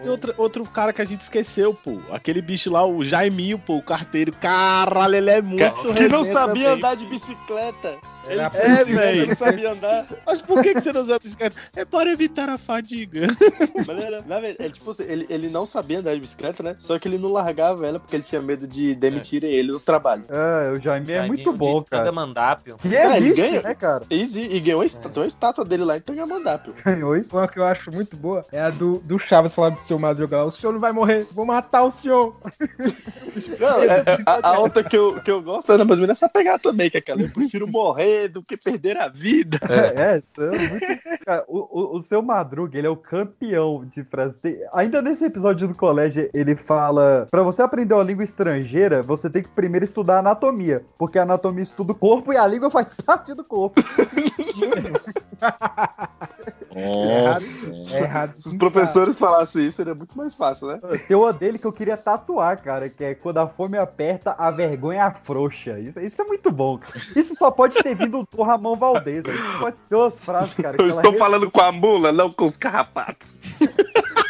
E outro, outro cara que a gente esqueceu, pô. Aquele bicho lá, o Jaiminho, pô, o carteiro. Caralho, ele é muito Que não sabia também. andar de bicicleta. Ele É, velho. não sabia andar. Mas por que, que você não usa a bicicleta? É para evitar a fadiga. Mas era- na verdade, ele, tipo, assim, ele, ele não sabia andar de bicicleta, né? Só que ele não largava ela porque ele tinha medo de demitirem ele do trabalho. É, o Jaime é muito Jaiminho bom, de cara. Tangamandápio. Que Ah, ele existe, ganha. né, cara? E, e ganhou uma, estátua- tem uma estátua dele lá em Tangamandápio. Ganhou isso. Uma que eu acho muito boa é a do, do Chaves falando do seu Madruga lá. O senhor não vai morrer, vou matar o senhor. Não, é- é- a, a outra que eu, que eu gosto é mais ou menos essa pegar também, que é aquela. Eu prefiro morrer do que perder a vida. É, é, é muito... Cara, o, o, o seu Madruga, ele é o campeão de frases. Tem- Ainda nesse episódio do colégio, ele fala: pra você aprender uma língua estrangeira, você tem que primeiro estudar anatomia. Porque a anatomia estuda o corpo e a língua faz parte do corpo. É errado. É errado. Se os professores falassem isso, seria muito mais fácil, né? Tem uma dele que eu queria tatuar, cara, que é quando a fome aperta, a vergonha afrouxa. Isso, isso é muito bom. Isso só pode ter vindo do Ramon Valdez. Isso pode ter umas frases, cara. Eu estou falando com a mula, não com os carrapatos.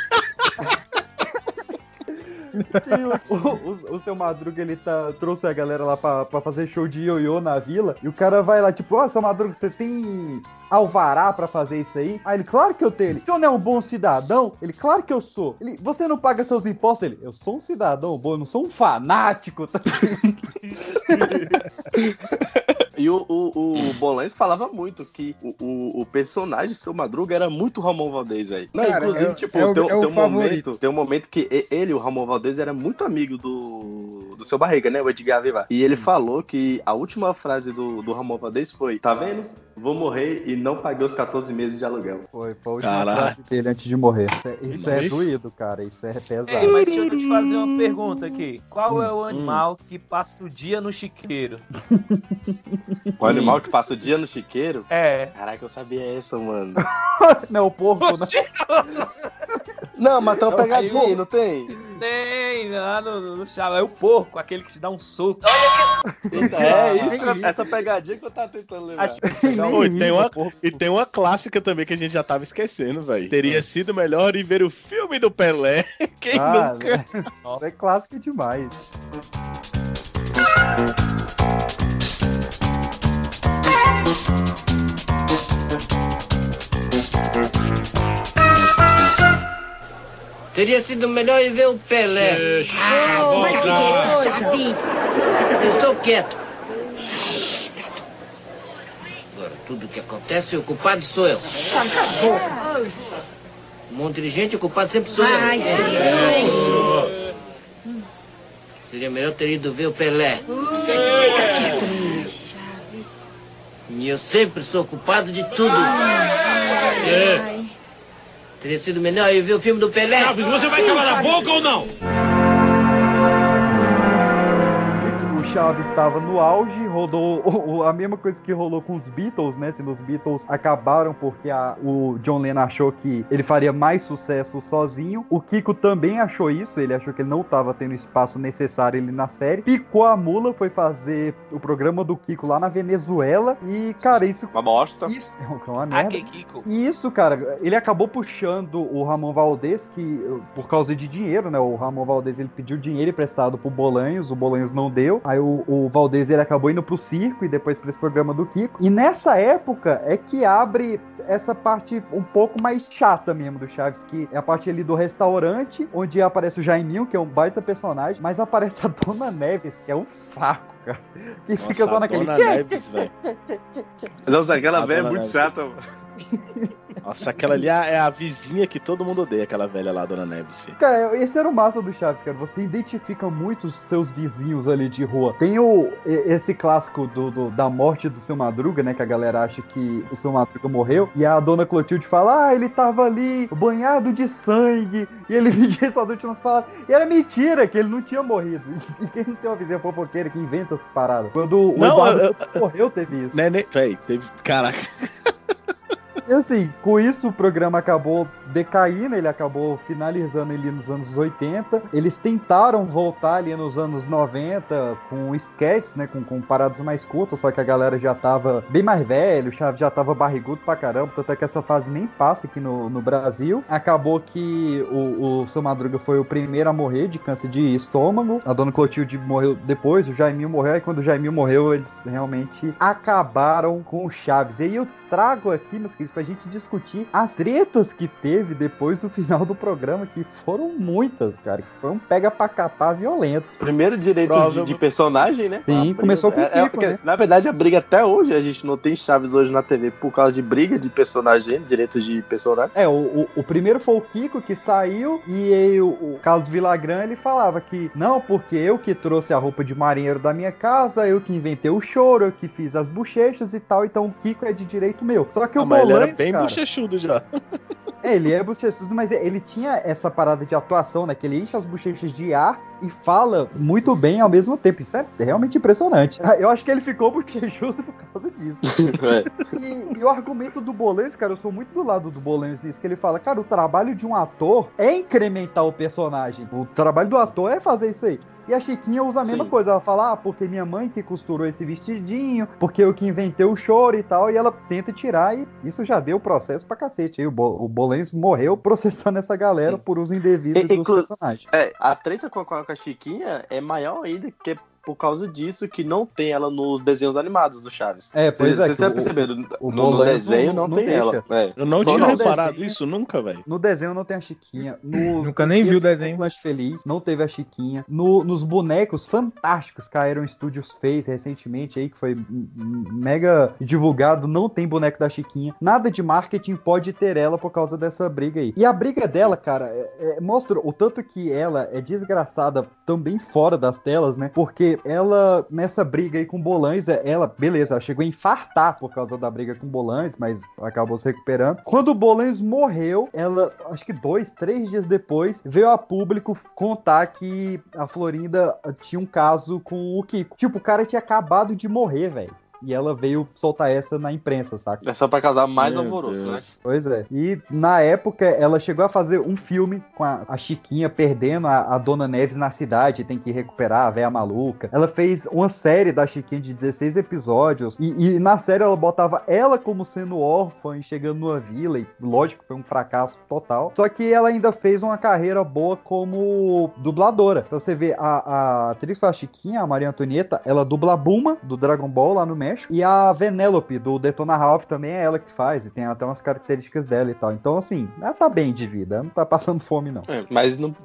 O, o- o seu Madruga, ele tá, trouxe a galera lá pra, pra fazer show de ioiô na vila. E o cara vai lá, tipo, ó, seu Madruga, você tem alvará pra fazer isso aí? Aí ele, claro que eu tenho. Ele, senhor não é um bom cidadão? Ele, claro que eu sou. Ele, você não paga seus impostos? Ele, eu sou um cidadão bom, eu não sou um fanático. E o, o, o Bolães falava muito que o, o, o personagem Seu Madruga era muito Ramon Valdez, velho. Inclusive, é- tipo, é o- tem, um- é tem um favorito. momento, tem um momento que ele, o Ramon Valdez, era muito amigo do, do seu barriga, né? O Edgar Vivar. E ele falou que a última frase do, do Ramon Valdez foi: Tá vendo? Vou morrer e não paguei os 14 meses de aluguel. Foi, foi Caralho. frase dele antes de morrer. Isso é, isso é doído, cara. Isso é pesado. Ei, mas deixa eu te fazer uma pergunta aqui. Qual é o animal que passa o dia no chiqueiro? O animal que passa o dia no chiqueiro. É. Caraca, eu sabia essa, mano. Não, o porco, né? Não, mas tem uma Não, pegadinha aí não tem? Tem, lá no, no, chave. É o porco, aquele que te dá um soco. É isso, essa pegadinha que eu tava tentando lembrar. Acho que Pô, e, tem uma, e tem uma clássica também que a gente já tava esquecendo, velho. Teria sido melhor ir ver o filme do Pelé. Quem Ah, nunca? né? Isso é clássico demais. Teria sido melhor ir ver o Pelé. Oh, mas que coisa. Eu Estou quieto. Agora, tudo que acontece, o culpado sou eu. Um monte de gente ocupado sempre sou eu. É. Seria melhor ter ido ver o Pelé. E eu sempre sou ocupado de tudo. É. Teria sido melhor eu ver o filme do Pelé. Chaves, você vai calar a boca ou não? Chaves estava no auge, rodou a mesma coisa que rolou com os Beatles, né? Se os Beatles acabaram porque a- o John Lennon achou que ele faria mais sucesso sozinho. O Kiko também achou isso, ele achou que ele não estava tendo o espaço necessário ali na série. Picou a mula, foi fazer o programa do Kiko lá na Venezuela e, cara, isso... Uma bosta. Isso é uma merda. Aqui, Kiko. E isso, cara, ele acabou puxando o Ramon Valdez, que por causa de dinheiro, né? O Ramon Valdez ele pediu dinheiro emprestado pro Bolanhos, o Bolanhos não deu. Aí o, o Valdez ele acabou indo pro circo e depois pra esse programa do Kiko. E nessa época é que abre essa parte um pouco mais chata mesmo do Chaves, que é a parte ali do restaurante, onde aparece o Jaiminho, que é um baita personagem, mas aparece a Dona Neves, que é um saco, cara. Que fica só naquele. Dona Neves, velho. Nossa, aquela velha é muito Neves. chata, mano. Nossa, aquela ali é a- é a vizinha que todo mundo odeia, aquela velha lá, Dona Neves, filho. Cara, esse era o massa do Chaves, cara. Você identifica muito os seus vizinhos ali de rua. Tem o, esse clássico do, do- da morte do seu Madruga, né? Que a galera acha que o seu Madruga morreu. E a dona Clotilde fala: Ah, ele tava ali banhado de sangue. E ele vendia essa noite nas palavras. E era mentira que ele não tinha morrido. E quem não tem uma vizinha fofoqueira que inventa essas paradas? Quando o Não, Eduardo eu- Couto morreu, teve isso. Né, né? Véi, teve. Caraca. E assim, com isso o programa acabou decaindo, ele acabou finalizando ali nos anos 80. Eles tentaram voltar ali nos anos 90 com sketches, né, com, com paradas mais curtas, só que a galera já tava bem mais velho, o Chaves já tava barrigudo pra caramba, tanto é que essa fase nem passa aqui no, no Brasil. Acabou que o, o Seu Madruga foi o primeiro a morrer de câncer de estômago, a Dona Clotilde morreu depois, o Jaiminho morreu, e quando o Jaiminho morreu, eles realmente acabaram com o Chaves. E aí eu trago aqui, meus queridos, pra gente discutir as tretas que teve depois do final do programa, que foram muitas, cara, que foi um pega pra capar violento. Primeiro direito de, de personagem, né? Sim, A briga- começou com o é- é Kiko, porque, né? Na verdade, a briga até hoje, a gente não tem Chaves hoje na TV por causa de briga de personagem, direitos de personagem. É, o, o, o primeiro foi o Kiko que saiu e aí o, o Carlos Villagrán ele falava que não, porque eu que trouxe a roupa de marinheiro da minha casa, eu que inventei o choro, eu que fiz as bochechas e tal, então o Kiko é de direito meu. Só que Ah, o era bem cara, bochechudo já. É, ele é bochechudo, mas ele tinha essa parada de atuação, né? Que ele enche as bochechas de ar e fala muito bem ao mesmo tempo. Isso é realmente impressionante. Eu acho que ele ficou bochechudo por causa disso. E, e o argumento do Bolanhos, cara, eu sou muito do lado do Bolanhos nisso, que ele fala, cara, o trabalho de um ator é incrementar o personagem. O trabalho do ator é fazer isso aí. E a Chiquinha usa a mesma Sim. coisa. Ela fala, ah, porque minha mãe que costurou esse vestidinho, porque eu que inventei o choro e tal. E ela tenta tirar e isso já deu processo pra cacete. Aí o, Bo morreu processando essa galera por uso indevido E- dos personagens. É, a treta com a, com a Chiquinha é maior ainda, que é por causa disso que não tem ela nos desenhos animados do Chaves. É, pois é, Vocês que já o- perceberam? o No, no desenho não- não, tem deixa. ela. É. Eu não Só tinha no reparado desenho. isso nunca, velho. No desenho não tem a Chiquinha. Nos Nunca nem vi o desenho. do Lanche Feliz, não teve a Chiquinha. No- nos bonecos fantásticos que a Aeron Studios fez recentemente aí, que foi mega divulgado, não tem boneco da Chiquinha. Nada de marketing pode ter ela por causa dessa briga aí. E a briga dela, cara, é- é- mostra o tanto que ela é desgraçada também fora das telas, né? Porque ela, nessa briga aí com Bolanhos, é- ela, beleza, ela chegou a infartar por causa da briga com Bolanhos, mas acabou se recuperando. Quando o Bolanhos morreu, ela, acho que dois, três dias depois, veio a público contar que a Florinda tinha um caso com o Kiko. Tipo, o cara tinha acabado de morrer, velho. E ela veio soltar essa na imprensa, saca? É só pra casar mais Meu alvoroço, né? Deus. Pois é. E na época ela chegou a fazer um filme com a, a Chiquinha perdendo a, a Dona Neves na cidade, tem que recuperar a véia maluca. Ela fez uma série da Chiquinha de 16 episódios e, e na série ela botava ela como sendo órfã e chegando numa vila e lógico foi um fracasso total. Só que ela ainda fez uma carreira boa como dubladora. Pra você ver, a, a atriz que faz a Chiquinha, a Maria Antonieta, ela dubla a Buma do Dragon Ball lá no México México. E a Venelope, do Detona Ralph, também é ela que faz. E tem até umas características dela e tal. Então, assim, ela tá bem de vida. Ela não tá passando fome, não. É, mas não,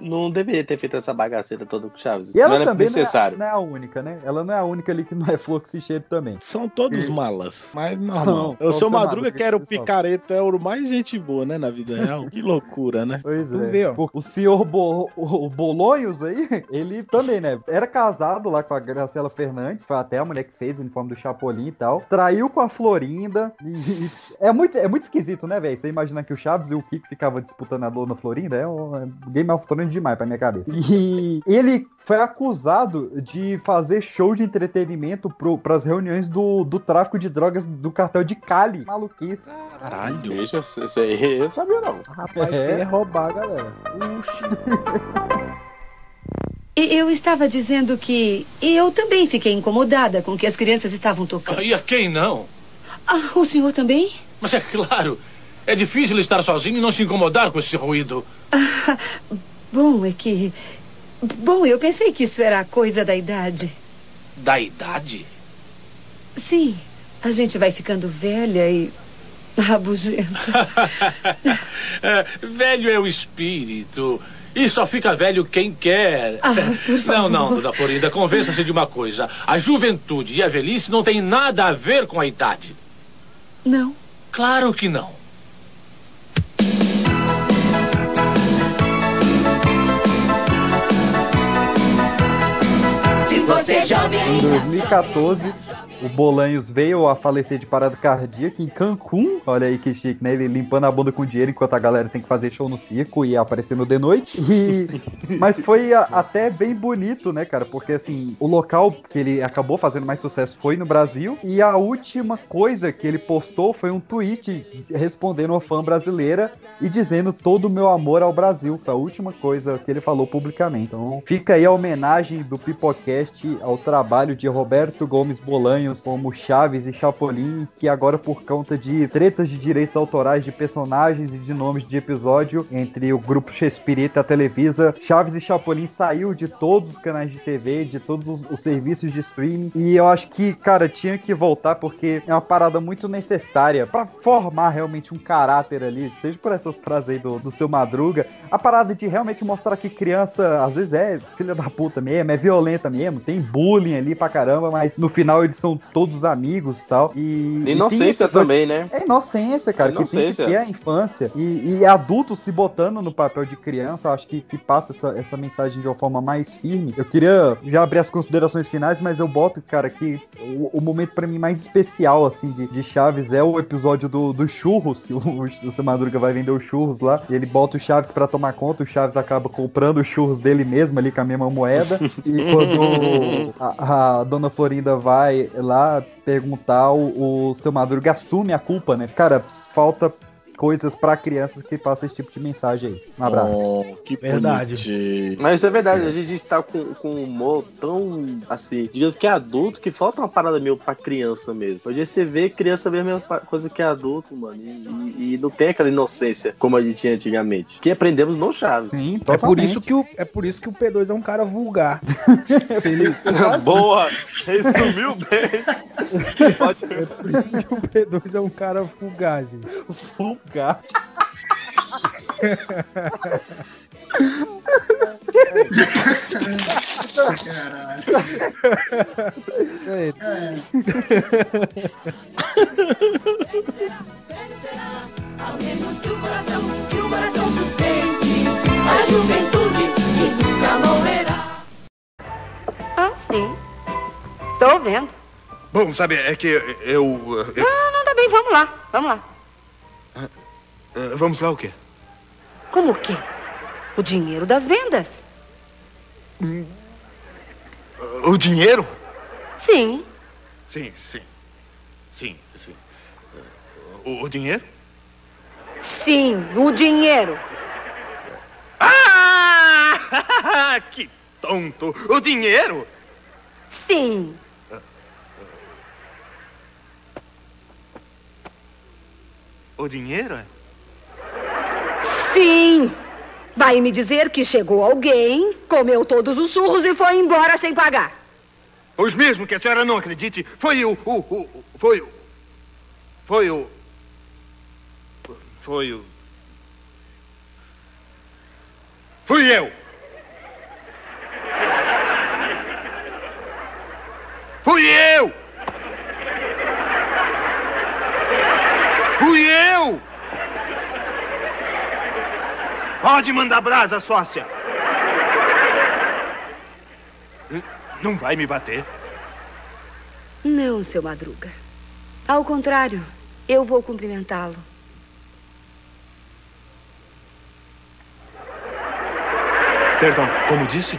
não- deveria ter feito essa bagaceira toda com o Chaves. E ela não era também não é, necessário. não é a única, né? Ela não é a única ali que não é fluxo e cheiro também. São todos E- malas, mas normal. Não, o seu só o Madruga, que era o picareta, é o mais gente boa, né, na vida real. Que loucura, né? Pois Tu é. vê, O senhor Bo- o Bolonhos aí, ele também, né? Era casado lá com a Graciela Fernandes, foi até a mulher que fez o uniforme do Chapolin e tal. Traiu com a Florinda. E, e- é, muito, é muito esquisito, né, velho? Você imaginar que o Chaves e o Kiko ficavam disputando a dona Florinda é um é Game of Thrones demais pra minha cabeça. E ele foi acusado de fazer show de entretenimento pro, pras reuniões do, do tráfico de drogas do cartel de Cali. Maluquice. Caralho. Deixa, não sabia não. Rapaz, É. ele é roubar, galera. E- Eu estava dizendo que eu também fiquei incomodada com o que as crianças estavam tocando. E a quem não? Ah, o senhor também? Mas é claro. É difícil estar sozinho e não se incomodar com esse ruído. Bom, é que. Bom, eu pensei que isso era coisa da idade. Da idade? Sim, a gente vai ficando velha e. rabugenta. É, velho é o espírito. E só fica velho quem quer. Ah, por favor. Não, não, dona Florinda, convença-se de uma coisa. A juventude e a velhice não têm nada a ver com a idade. Não. Claro que não. Se você é jovem Em 2014, o Bolanhos veio a falecer de parada cardíaca em Cancún. Olha aí que chique, né? Ele limpando a bunda com dinheiro enquanto a galera tem que fazer show no circo e aparecendo de noite. E... Mas foi a- até bem bonito, né, cara? Porque assim, o local que ele acabou fazendo mais sucesso foi no Brasil. E a última coisa que ele postou foi um tweet respondendo uma fã brasileira e dizendo todo o meu amor ao Brasil. Foi a última coisa que ele falou publicamente. Então fica aí a homenagem do Pipocast ao trabalho de Roberto Gomes Como Chaves e Chapolin, que agora por conta de tretas de direitos autorais de personagens e de nomes de episódio entre o grupo Shakespeare e a Televisa, Chaves e Chapolin saiu de todos os canais de TV, de todos os, os serviços de streaming, e eu acho que, cara, tinha que voltar porque é uma parada muito necessária pra formar realmente um caráter ali, seja por essas frases aí do, do seu Madruga, a parada de realmente mostrar que criança, às vezes é filha da puta mesmo, é violenta mesmo, tem bullying ali pra caramba, mas no final eles são todos amigos e tal. E, e Inocência também, né? É inocência, cara, que tem que Inocência. ter a infância. E, e adultos se botando no papel de criança, acho que, que passa essa, essa mensagem de uma forma mais firme. Eu queria já abrir as considerações finais, mas eu boto, cara, que o, o momento pra mim mais especial, assim, de, de Chaves é o episódio do, do churros. que O, o, seu Madruga vai vender os churros lá, e ele bota o Chaves pra tomar conta, o Chaves acaba comprando os churros dele mesmo ali com a mesma moeda. e quando a, a dona Florinda vai lá perguntar, o, o seu Madruga assume a culpa, né? Cara, falta coisas pra crianças que passam esse tipo de mensagem aí. Um abraço. Oh, que Verdade. bonitinho. Mas isso é verdade, a gente está com, com um humor tão, assim, digamos que é adulto, que falta uma parada meio pra criança mesmo. Hoje você vê criança ver a mesma pa- coisa que adulto, mano, e, e- e não tem aquela inocência como a gente tinha antigamente. Que aprendemos no Chaves. Sim, É por, isso que o, é por isso que o P2 é um cara vulgar. Ele, Boa! Resumiu bem. É por isso que o P2 é um cara vulgar, gente. Vulgar. É, Ao menos que o coração, que o coração sustente a juventude que nunca morrerá. Ah, sim. Estou vendo. Bom, sabe, é que eu. eu- Não, não, tá bem, vamos lá, vamos lá. Eh, vamos lá o quê? Como o quê? O dinheiro das vendas. O dinheiro? Sim. Sim, sim. Sim, sim. O, o dinheiro? Sim, o dinheiro. Ah! que tonto! O dinheiro? Sim. O dinheiro? é? Sim. Vai me dizer que chegou alguém, comeu todos os churros e foi embora sem pagar. Pois mesmo que a senhora não acredite, foi o. o, o foi o. Foi o. Foi o. Fui eu! Fui eu! Fui eu! Pode mandar brasa, sócia! Não vai me bater? Não, seu Madruga. Ao contrário, eu vou cumprimentá-lo. Perdão, como disse?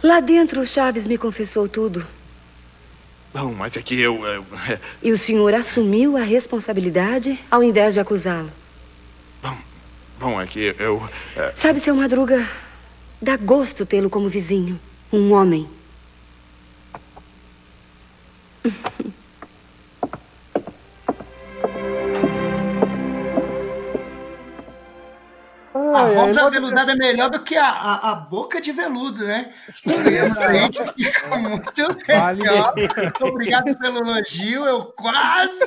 Lá dentro, o Chaves me confessou tudo. Não, mas é que eu. eu é, E o senhor assumiu a responsabilidade ao invés de acusá-lo. bom, é que eu. é, Sabe, seu Madruga, dá gosto tê-lo como vizinho. Um homem. A pode- aveludada é melhor do que a, a, a boca de veludo, né? Realmente fica muito Vale. legal. Muito obrigado pelo elogio. Eu quase.